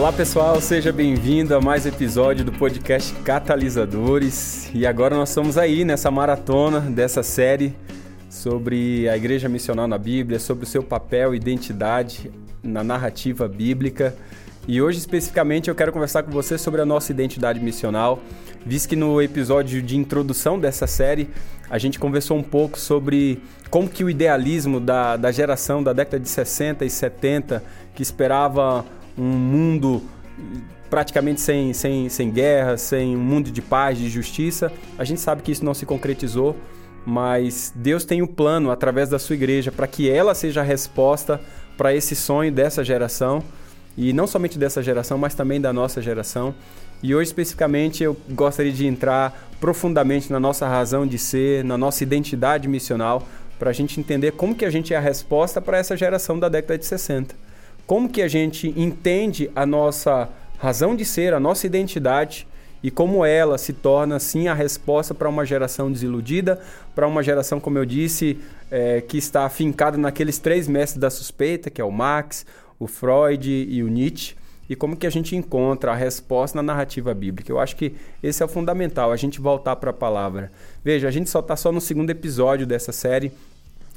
Olá pessoal, seja bem-vindo a mais episódio do podcast Catalisadores. E agora nós estamos aí nessa maratona dessa série sobre a igreja missional na Bíblia, sobre o seu papel e identidade na narrativa bíblica. E hoje especificamente eu quero conversar com você sobre a nossa identidade missional, visto que no episódio de introdução dessa série a gente conversou um pouco sobre como que o idealismo da, da geração da década de 60 e 70, que esperava um mundo praticamente sem, sem, sem guerra, sem um mundo de paz, de justiça, a gente sabe que isso não se concretizou, mas Deus tem um plano através da sua igreja para que ela seja a resposta para esse sonho dessa geração e não somente dessa geração, mas também da nossa geração. E hoje especificamente eu gostaria de entrar profundamente na nossa razão de ser, na nossa identidade missional, para a gente entender como que a gente é a resposta para essa geração da década de 60. Como que a gente entende a nossa razão de ser, a nossa identidade e como ela se torna, sim, a resposta para uma geração desiludida, para uma geração, como eu disse, é, que está afincada naqueles três mestres da suspeita, que é o Marx, o Freud e o Nietzsche, e como que a gente encontra a resposta na narrativa bíblica. Eu acho que esse é o fundamental, a gente voltar para a palavra. Veja, a gente só está só no segundo episódio dessa série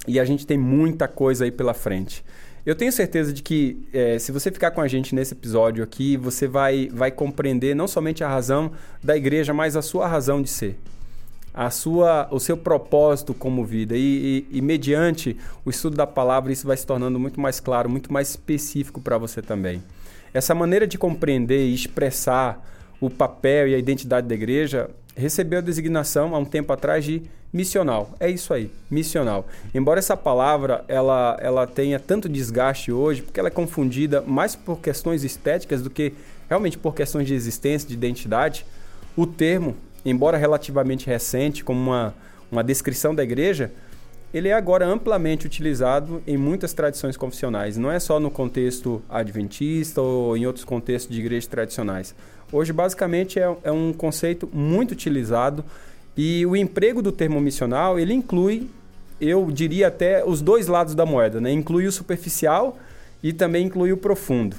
e a gente tem muita coisa aí pela frente. Eu tenho certeza de que é, se você ficar com a gente nesse episódio aqui, você vai, vai compreender não somente a razão da igreja, mas a sua razão de ser a sua, o seu propósito como vida. E, e, e, mediante o estudo da palavra, isso vai se tornando muito mais claro, muito mais específico para você também. Essa maneira de compreender e expressar o papel e a identidade da igreja recebeu a designação há um tempo atrás de missional. É isso aí, missional. Embora essa palavra ela, ela tenha tanto desgaste hoje, porque ela é confundida mais por questões estéticas do que realmente por questões de existência, de identidade, o termo embora relativamente recente, como uma, uma descrição da igreja, ele é agora amplamente utilizado em muitas tradições confessionais. Não é só no contexto adventista ou em outros contextos de igrejas tradicionais. Hoje, basicamente, é, é um conceito muito utilizado e o emprego do termo missional, ele inclui, eu diria até, os dois lados da moeda. Né? Inclui o superficial e também inclui o profundo.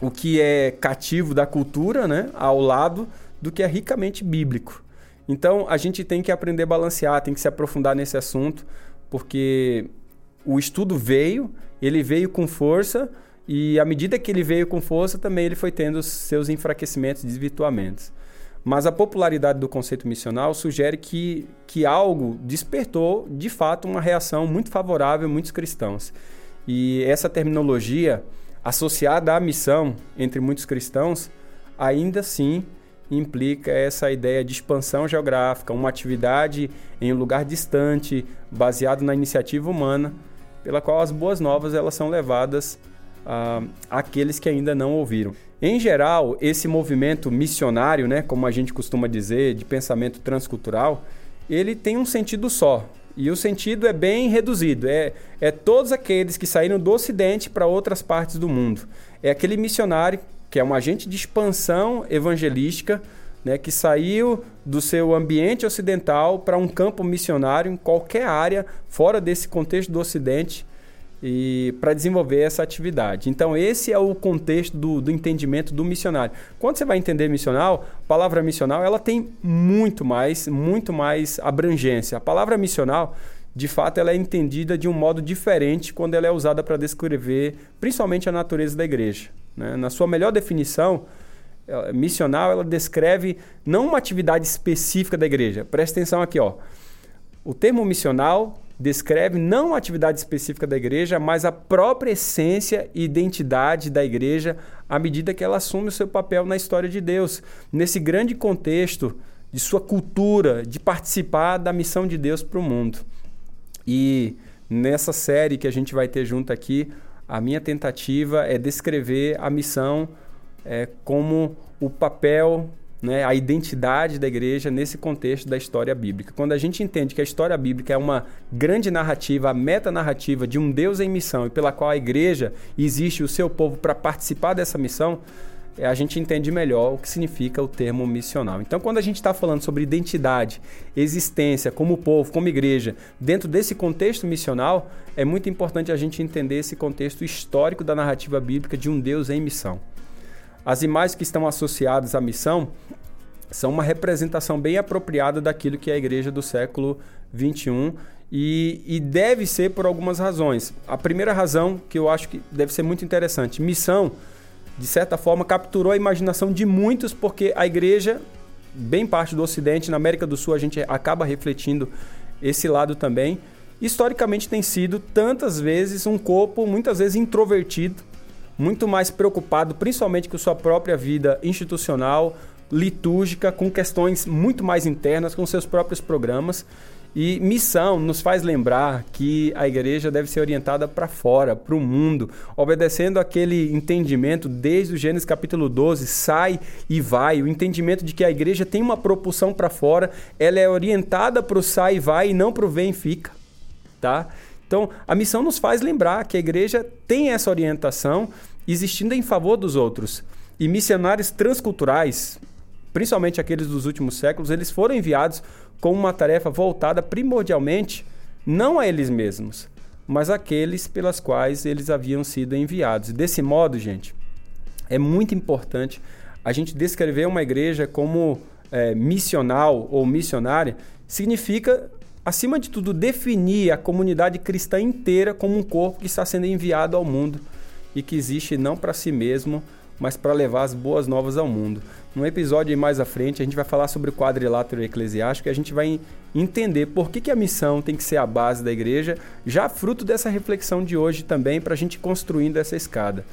O que é cativo da cultura, né? ao lado do que é ricamente bíblico. Então a gente tem que aprender a balancear, tem que se aprofundar nesse assunto, porque o estudo veio, ele veio com força e à medida que ele veio com força também ele foi tendo seus enfraquecimentos, desvirtuamentos. Mas a popularidade do conceito missional sugere que, que algo despertou de fato uma reação muito favorável a muitos cristãos. E essa terminologia associada à missão entre muitos cristãos ainda assim implica essa ideia de expansão geográfica, uma atividade em um lugar distante, baseado na iniciativa humana, pela qual as boas novas elas são levadas uh, que ainda não ouviram. Em geral, esse movimento missionário, né, como a gente costuma dizer, de pensamento transcultural, ele tem um sentido só. E o sentido é bem reduzido. É, é todos aqueles que saíram do Ocidente para outras partes do mundo. É aquele missionário que é um agente de expansão evangelística, né, que saiu do seu ambiente ocidental para um campo missionário em qualquer área fora desse contexto do Ocidente e para desenvolver essa atividade. Então esse é o contexto do, do, entendimento do missionário. Quando você vai entender missional, a palavra missional ela tem muito mais, muito mais abrangência. A palavra missional, de fato, ela é entendida de um modo diferente quando ela é usada para descrever, principalmente a natureza da igreja. Né? Na sua melhor definição, missional, ela descreve não uma atividade específica da igreja. Presta atenção aqui, ó. O termo missional descreve não uma atividade específica da igreja, mas a própria essência e identidade da igreja à medida que ela assume o seu papel na história de Deus, nesse grande contexto de sua cultura, de participar da missão de Deus para o mundo. E nessa série que a gente vai ter junto aqui, a minha tentativa é descrever a missão é, como o papel, né, a identidade da igreja nesse contexto da história bíblica. Quando a gente entende que a história bíblica é uma grande narrativa, a metanarrativa de um Deus em missão e pela qual a igreja existe o seu povo para participar dessa missão, a gente entende melhor o que significa o termo missional. Então, quando a gente está falando sobre identidade, existência, como povo, como igreja, dentro desse contexto missional, é muito importante a gente entender esse contexto histórico da narrativa bíblica de um Deus em missão. As imagens que estão associadas à missão são uma representação bem apropriada daquilo que é a igreja do século 21 e, e, deve ser por algumas razões. A primeira razão, que eu acho que deve ser muito interessante, missão, de certa forma, capturou a imaginação de muitos, porque a igreja, bem parte do Ocidente, na América do Sul, a gente acaba refletindo esse lado também. Historicamente tem sido tantas vezes um corpo, muitas vezes introvertido, muito mais preocupado, principalmente com sua própria vida institucional, litúrgica, com questões muito mais internas, com seus próprios programas. E missão nos faz lembrar que a igreja deve ser orientada para fora, para o mundo, obedecendo aquele entendimento desde o Gênesis capítulo 12, sai e vai, o entendimento de que a igreja tem uma propulsão para fora, ela é orientada para o sai e vai e não para o vem e fica, tá? Então, a missão nos faz lembrar que a igreja tem essa orientação existindo em favor dos outros. E missionários transculturais, principalmente aqueles dos últimos séculos, eles foram enviados com uma tarefa voltada primordialmente não a eles mesmos, mas àqueles pelas quais eles haviam sido enviados. Desse modo, gente, é muito importante a gente descrever uma igreja como é, missional ou missionária, significa, acima de tudo, definir a comunidade cristã inteira como um corpo que está sendo enviado ao mundo e que existe não para si mesmo, mas para levar as boas novas ao mundo. Num episódio mais à frente, a gente vai falar sobre o quadrilátero eclesiástico e a gente vai entender por que, que a missão tem que ser a base da igreja, já fruto dessa reflexão de hoje também, para a gente construindo essa escada.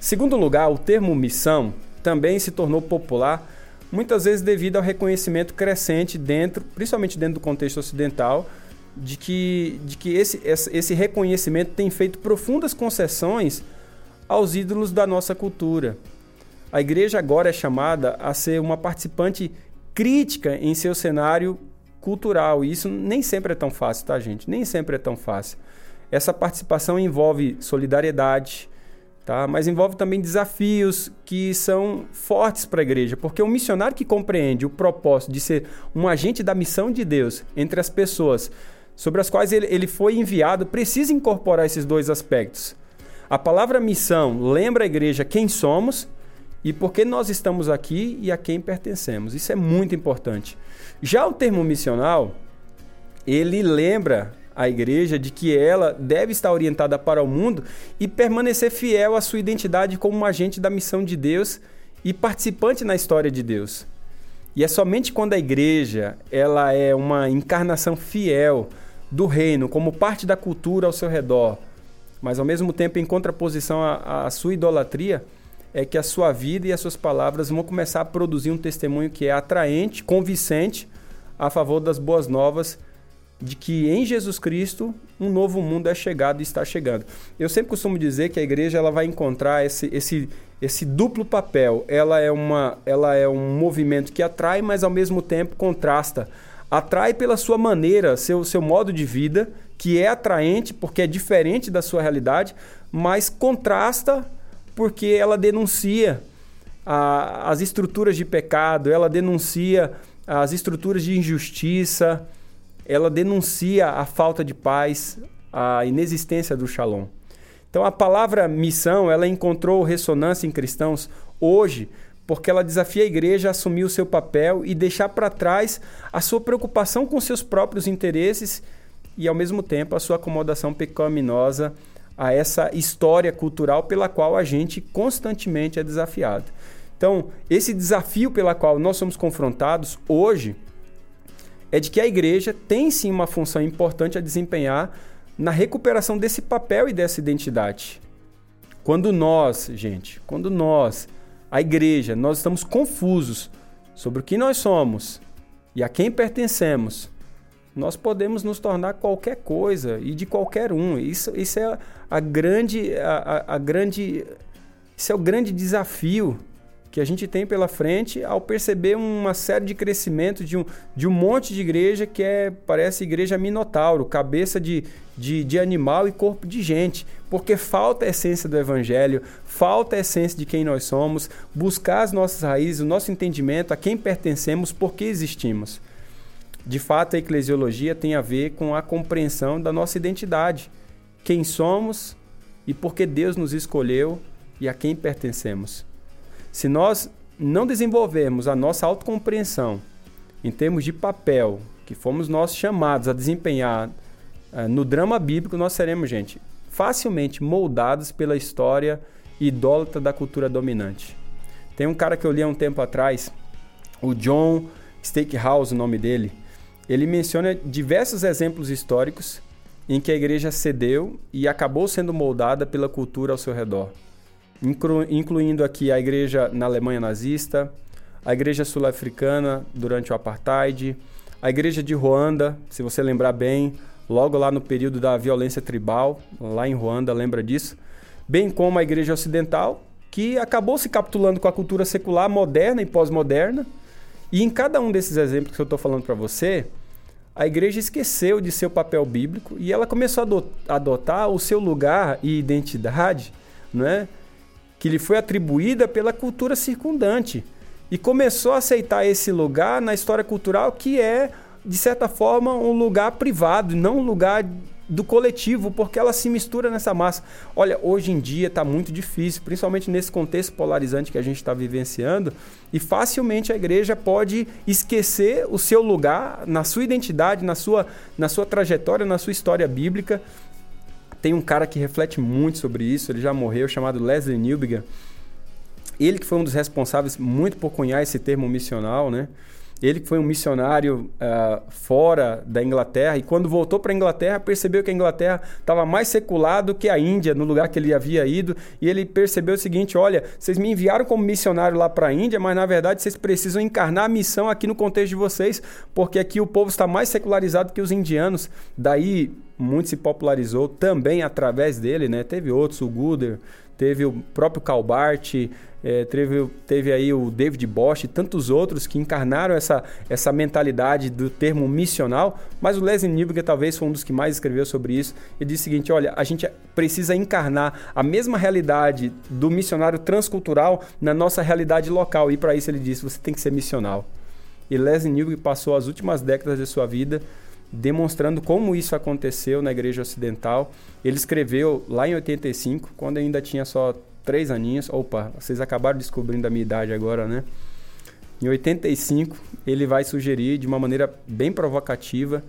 Segundo lugar, o termo missão também se tornou popular muitas vezes devido ao reconhecimento crescente dentro, principalmente dentro do contexto ocidental, de que, de que esse, esse reconhecimento tem feito profundas concessões aos ídolos da nossa cultura. A igreja agora é chamada a ser uma participante crítica em seu cenário cultural. E isso nem sempre é tão fácil, tá, gente? Nem sempre é tão fácil. Essa participação envolve solidariedade, tá? mas envolve também desafios que são fortes para a igreja, porque um missionário que compreende o propósito de ser um agente da missão de Deus entre as pessoas sobre as quais ele, ele foi enviado precisa incorporar esses dois aspectos a palavra missão lembra a igreja quem somos e por que nós estamos aqui e a quem pertencemos. Isso é muito importante. Já o termo missional, ele lembra a igreja de que ela deve estar orientada para o mundo e permanecer fiel à sua identidade como um agente da missão de Deus e participante na história de Deus. E é somente quando a igreja ela é uma encarnação fiel do reino, como parte da cultura ao seu redor, mas ao mesmo tempo em contraposição à, à sua idolatria, é que a sua vida e as suas palavras vão começar a produzir um testemunho que é atraente, convincente a favor das boas novas de que em Jesus Cristo um novo mundo é chegado e está chegando. Eu sempre costumo dizer que a igreja ela vai encontrar esse, esse, esse duplo papel. Ela é, uma, ela é um movimento que atrai, mas ao mesmo tempo contrasta. Atrai pela sua maneira, seu, seu modo de vida, que é atraente porque é diferente da sua realidade, mas contrasta porque ela denuncia a, as estruturas de pecado, ela denuncia as estruturas de injustiça, ela denuncia a falta de paz, a inexistência do shalom. Então a palavra missão, ela encontrou ressonância em cristãos hoje, porque ela desafia a igreja a assumir o seu papel e deixar para trás a sua preocupação com seus próprios interesses e, ao mesmo tempo, a sua acomodação pecaminosa a essa história cultural pela qual a gente constantemente é desafiado. Então, esse desafio pela qual nós somos confrontados hoje é de que a igreja tem sim uma função importante a desempenhar na recuperação desse papel e dessa identidade. Quando nós, gente, quando nós, a igreja, nós estamos confusos sobre o que nós somos e a quem pertencemos, nós podemos nos tornar qualquer coisa e de qualquer um. Isso, isso é a grande, a, a, a grande, isso é o grande desafio que a gente tem pela frente ao perceber uma série de crescimento de um, de um monte de igreja que é, parece igreja minotauro, cabeça de, de, de animal e corpo de gente, porque falta a essência do evangelho, falta a essência de quem nós somos, buscar as nossas raízes, o nosso entendimento, a quem pertencemos, por que existimos. De fato, a eclesiologia tem a ver com a compreensão da nossa identidade, quem somos e por que Deus nos escolheu e a quem pertencemos. Se nós não desenvolvermos a nossa autocompreensão em termos de papel que fomos nós chamados a desempenhar uh, no drama bíblico, nós seremos, gente, facilmente moldados pela história idólatra da cultura dominante. Tem um cara que eu li há um tempo atrás, o John Stakehouse, o nome dele. Ele menciona diversos exemplos históricos em que a igreja cedeu e acabou sendo moldada pela cultura ao seu redor, inclu incluindo aqui a igreja na Alemanha nazista, a igreja sul-africana durante o apartheid, a igreja de Ruanda, se você lembrar bem, logo lá no período da violência tribal, lá em Ruanda, lembra disso? Bem como a igreja ocidental, que acabou se capitulando com a cultura secular moderna e pós-moderna. E em cada um desses exemplos que eu estou falando para você, a igreja esqueceu de seu papel bíblico e ela começou a adotar o seu lugar e identidade, né, que lhe foi atribuída pela cultura circundante. E começou a aceitar esse lugar na história cultural que é, de certa forma, um lugar privado, não um lugar do coletivo, porque ela se mistura nessa massa. Olha, hoje em dia está muito difícil, principalmente nesse contexto polarizante que a gente está vivenciando, e facilmente a igreja pode esquecer o seu lugar na sua identidade, na sua, na sua trajetória, na sua história bíblica. Tem um cara que reflete muito sobre isso, ele já morreu, chamado Leslie Newbigin. Ele que foi um dos responsáveis muito por cunhar esse termo missional, né? Ele que foi um missionário uh, fora da Inglaterra e quando voltou para a Inglaterra percebeu que a Inglaterra estava mais secular do que a Índia, no lugar que ele havia ido. E ele percebeu o seguinte: olha, vocês me enviaram como missionário lá para a Índia, mas na verdade vocês precisam encarnar a missão aqui no contexto de vocês, porque aqui o povo está mais secularizado que os indianos. Daí muito se popularizou também através dele, né? Teve outros, o Gooder, teve o próprio Calbart, é, teve, teve aí o David Bosch e tantos outros que encarnaram essa, essa mentalidade do termo missional, mas o Leslie Newbigin talvez foi um dos que mais escreveu sobre isso. Ele disse o seguinte, olha, a gente precisa encarnar a mesma realidade do missionário transcultural na nossa realidade local, e para isso ele disse, você tem que ser missional. E Leslie Newbigin passou as últimas décadas de sua vida demonstrando como isso aconteceu na igreja ocidental. Ele escreveu lá em 85, quando ainda tinha só três aninhos. Opa, vocês acabaram descobrindo a minha idade agora, né? Em 85, ele vai sugerir de uma maneira bem provocativa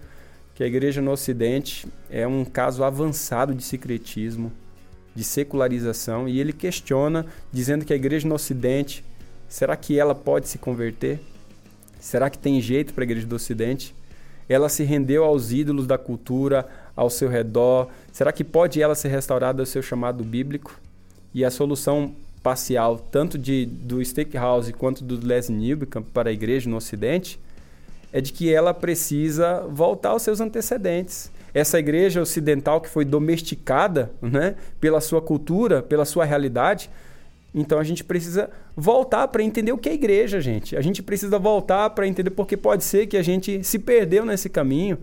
que a igreja no Ocidente é um caso avançado de secretismo, de secularização, e ele questiona, dizendo que a igreja no Ocidente, será que ela pode se converter? Será que tem jeito para a igreja do Ocidente? Ela se rendeu aos ídolos da cultura ao seu redor. Será que pode ela ser restaurada ao seu chamado bíblico? E a solução parcial, tanto de, do Steakhouse quanto do Les Newbecamp para a igreja no Ocidente, é de que ela precisa voltar aos seus antecedentes. Essa igreja ocidental que foi domesticada né, pela sua cultura, pela sua realidade, então a gente precisa voltar para entender o que é igreja, gente. A gente precisa voltar para entender porque pode ser que a gente se perdeu nesse caminho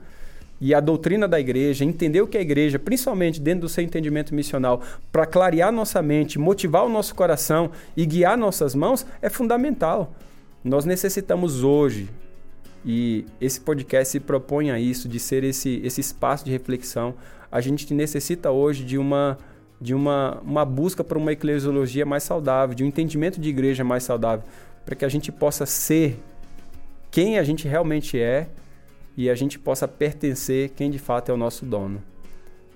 e a doutrina da igreja, entender o que é igreja, principalmente dentro do seu entendimento missional, para clarear nossa mente, motivar o nosso coração e guiar nossas mãos, é fundamental. Nós necessitamos hoje, e esse podcast se propõe a isso, de ser esse, esse espaço de reflexão. A gente necessita hoje de uma, de uma, uma busca por uma eclesiologia mais saudável, de um entendimento de igreja mais saudável, para que a gente possa ser quem a gente realmente é e a gente possa pertencer quem de fato é o nosso dono.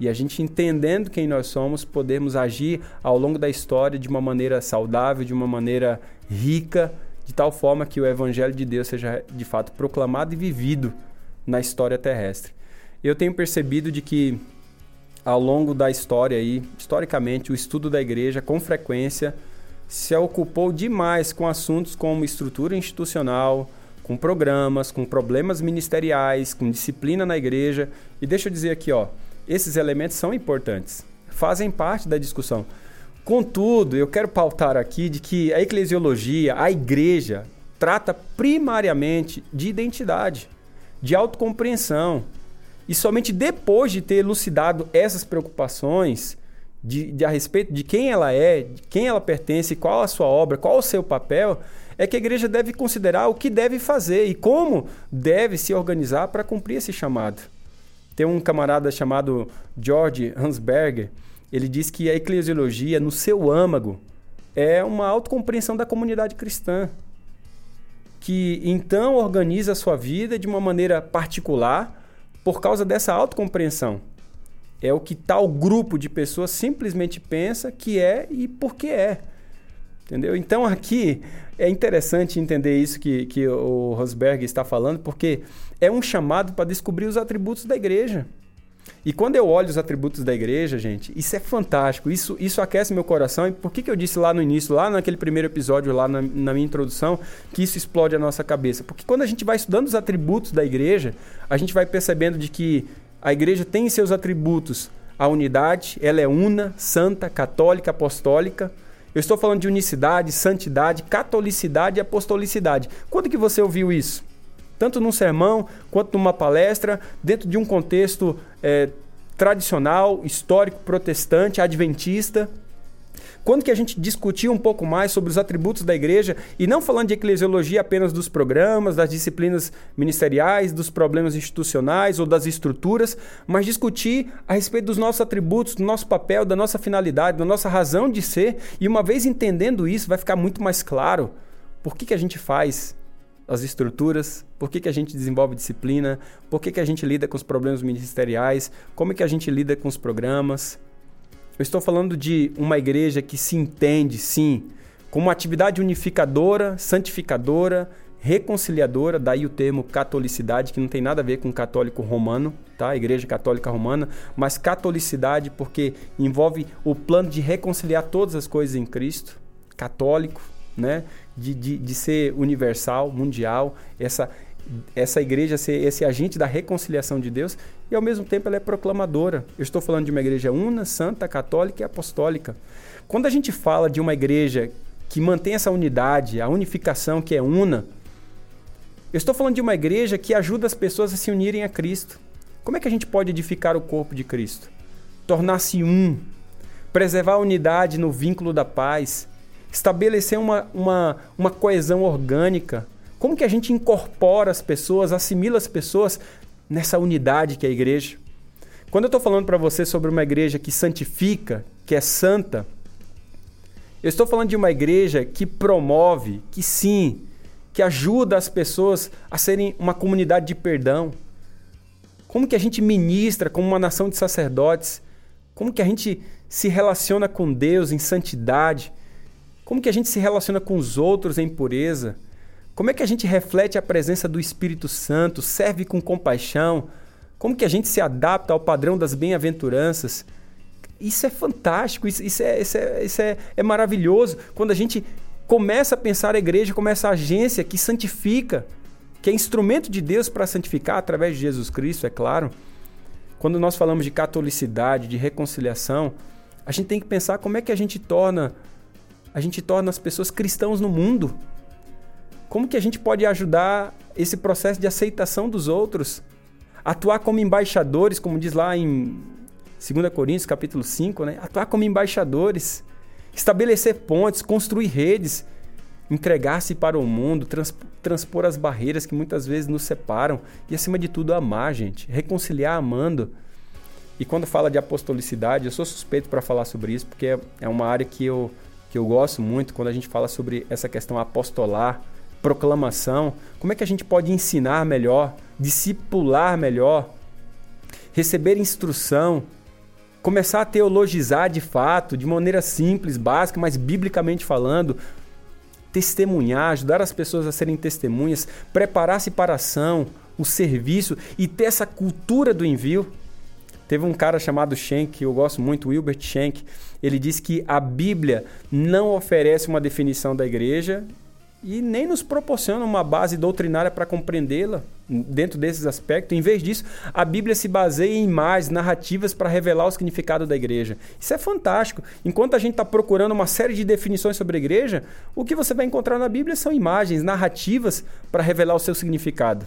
E a gente entendendo quem nós somos, podemos agir ao longo da história de uma maneira saudável, de uma maneira rica, de tal forma que o evangelho de Deus seja de fato proclamado e vivido na história terrestre. Eu tenho percebido de que ao longo da história aí, historicamente, o estudo da igreja com frequência se ocupou demais com assuntos como estrutura institucional, com programas, com problemas ministeriais, com disciplina na igreja. E deixa eu dizer aqui, ó, esses elementos são importantes, fazem parte da discussão. Contudo, eu quero pautar aqui de que a eclesiologia, a igreja, trata primariamente de identidade, de autocompreensão. E somente depois de ter elucidado essas preocupações de, de, a respeito de quem ela é, de quem ela pertence, qual a sua obra, qual o seu papel, é que a igreja deve considerar o que deve fazer e como deve se organizar para cumprir esse chamado. Tem um camarada chamado George Hansberger, ele diz que a eclesiologia, no seu âmago, é uma autocompreensão da comunidade cristã, que então organiza a sua vida de uma maneira particular por causa dessa autocompreensão. É o que tal grupo de pessoas simplesmente pensa que é e por que é. Entendeu? Então aqui é interessante entender isso que, que o Rosberg está falando, porque é um chamado para descobrir os atributos da igreja. E quando eu olho os atributos da igreja, gente, isso é fantástico, isso, isso aquece meu coração. E por que, que eu disse lá no início, lá naquele primeiro episódio, lá na, na minha introdução, que isso explode a nossa cabeça? Porque quando a gente vai estudando os atributos da igreja, a gente vai percebendo de que a igreja tem em seus atributos a unidade, ela é una, santa, católica, apostólica. Eu estou falando de unicidade, santidade, catolicidade e apostolicidade. Quando que você ouviu isso? Tanto num sermão quanto numa palestra, dentro de um contexto é, tradicional, histórico, protestante, adventista. Quando que a gente discutiu um pouco mais sobre os atributos da igreja e não falando de eclesiologia apenas dos programas, das disciplinas ministeriais, dos problemas institucionais ou das estruturas, mas discutir a respeito dos nossos atributos, do nosso papel, da nossa finalidade, da nossa razão de ser. E uma vez entendendo isso, vai ficar muito mais claro por que, que a gente faz as estruturas, por que, que a gente desenvolve disciplina, por que, que a gente lida com os problemas ministeriais, como que a gente lida com os programas. Eu estou falando de uma igreja que se entende, sim, como uma atividade unificadora, santificadora, reconciliadora, daí o termo catolicidade, que não tem nada a ver com católico romano, tá? Igreja católica romana, mas catolicidade porque envolve o plano de reconciliar todas as coisas em Cristo, católico, né? De, de, de ser universal, mundial, essa, essa igreja ser esse agente da reconciliação de Deus e ao mesmo tempo ela é proclamadora. Eu estou falando de uma igreja una, santa, católica e apostólica. Quando a gente fala de uma igreja que mantém essa unidade, a unificação que é una, eu estou falando de uma igreja que ajuda as pessoas a se unirem a Cristo. Como é que a gente pode edificar o corpo de Cristo? Tornar-se um, preservar a unidade no vínculo da paz, estabelecer uma, uma, uma coesão orgânica. Como que a gente incorpora as pessoas, assimila as pessoas nessa unidade que é a igreja? Quando eu estou falando para você sobre uma igreja que santifica, que é santa, eu estou falando de uma igreja que promove, que sim, que ajuda as pessoas a serem uma comunidade de perdão. Como que a gente ministra como uma nação de sacerdotes? Como que a gente se relaciona com Deus em santidade? Como que a gente se relaciona com os outros em pureza? Como é que a gente reflete a presença do Espírito Santo, serve com compaixão? Como que a gente se adapta ao padrão das bem-aventuranças? Isso é fantástico, isso, isso, é, isso, é, isso é, é maravilhoso. Quando a gente começa a pensar a igreja como essa agência que santifica, que é instrumento de Deus para santificar através de Jesus Cristo, é claro. Quando nós falamos de catolicidade, de reconciliação, a gente tem que pensar como é que a gente torna a gente torna as pessoas cristãos no mundo? Como que a gente pode ajudar esse processo de aceitação dos outros? Atuar como embaixadores, como diz lá em 2 Coríntios capítulo 5, né? Atuar como embaixadores, estabelecer pontes, construir redes, entregar-se para o mundo, trans, transpor as barreiras que muitas vezes nos separam e, acima de tudo, amar, gente, reconciliar amando. E quando fala de apostolicidade, eu sou suspeito para falar sobre isso, porque é, é uma área que eu que eu gosto muito quando a gente fala sobre essa questão apostolar, proclamação, como é que a gente pode ensinar melhor, discipular melhor, receber instrução, começar a teologizar de fato, de maneira simples, básica, mas biblicamente falando, testemunhar, ajudar as pessoas a serem testemunhas, preparar-se para a ação, o serviço e ter essa cultura do envio. Teve um cara chamado Schenck, que eu gosto muito, Wilbert Schenck, ele disse que a Bíblia não oferece uma definição da igreja e nem nos proporciona uma base doutrinária para compreendê-la dentro desses aspectos. Em vez disso, a Bíblia se baseia em imagens, narrativas para revelar o significado da igreja. Isso é fantástico. Enquanto a gente está procurando uma série de definições sobre a igreja, o que você vai encontrar na Bíblia são imagens, narrativas para revelar o seu significado.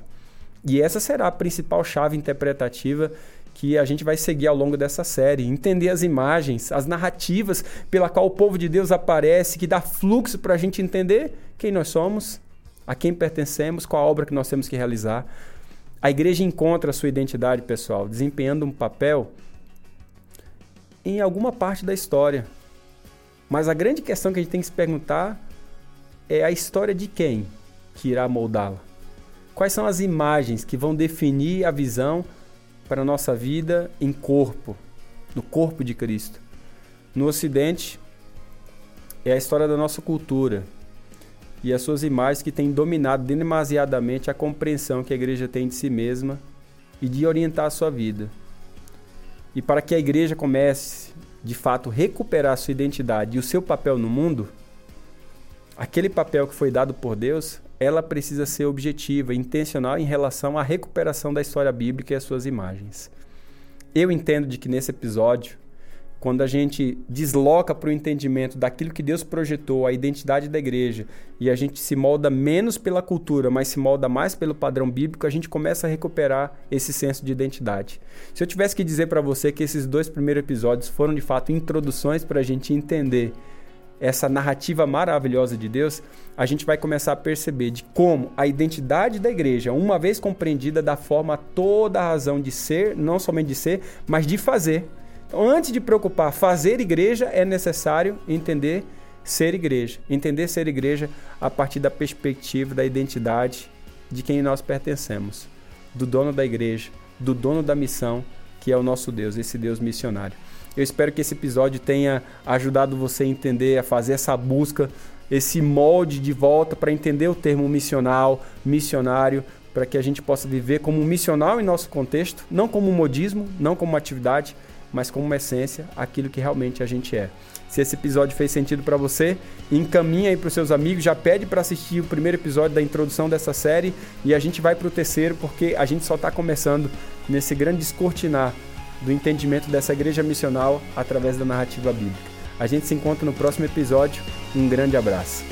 E essa será a principal chave interpretativa que a gente vai seguir ao longo dessa série, entender as imagens, as narrativas pela qual o povo de Deus aparece, que dá fluxo para a gente entender quem nós somos, a quem pertencemos, qual a obra que nós temos que realizar. A igreja encontra a sua identidade pessoal, desempenhando um papel em alguma parte da história. Mas a grande questão que a gente tem que se perguntar é a história de quem que irá moldá-la. Quais são as imagens que vão definir a visão para a nossa vida em corpo, no corpo de Cristo? No Ocidente, é a história da nossa cultura e as suas imagens que têm dominado demasiadamente a compreensão que a igreja tem de si mesma e de orientar a sua vida. E para que a igreja comece, de fato, recuperar sua identidade e o seu papel no mundo, aquele papel que foi dado por Deus, ela precisa ser objetiva, intencional em relação à recuperação da história bíblica e as suas imagens. Eu entendo de que nesse episódio quando a gente desloca para o entendimento daquilo que Deus projetou, a identidade da igreja, e a gente se molda menos pela cultura, mas se molda mais pelo padrão bíblico, a gente começa a recuperar esse senso de identidade. Se eu tivesse que dizer para você que esses dois primeiros episódios foram de fato introduções para a gente entender essa narrativa maravilhosa de Deus, a gente vai começar a perceber de como a identidade da igreja, uma vez compreendida, dá forma a toda a razão de ser, não somente de ser, mas de fazer então, antes de preocupar fazer igreja, é necessário entender ser igreja. Entender ser igreja a partir da perspectiva da identidade de quem nós pertencemos, do dono da igreja, do dono da missão, que é o nosso Deus, esse Deus missionário. Eu espero que esse episódio tenha ajudado você a entender, a fazer essa busca, esse molde de volta para entender o termo missional, missionário, para que a gente possa viver como um missional em nosso contexto, não como um modismo, não como atividade, mas como uma essência, aquilo que realmente a gente é. Se esse episódio fez sentido para você, encaminha aí para os seus amigos, já pede para assistir o primeiro episódio da introdução dessa série e a gente vai para o terceiro porque a gente só está começando nesse grande descortinar do entendimento dessa igreja missional através da narrativa bíblica. A gente se encontra no próximo episódio. Um grande abraço.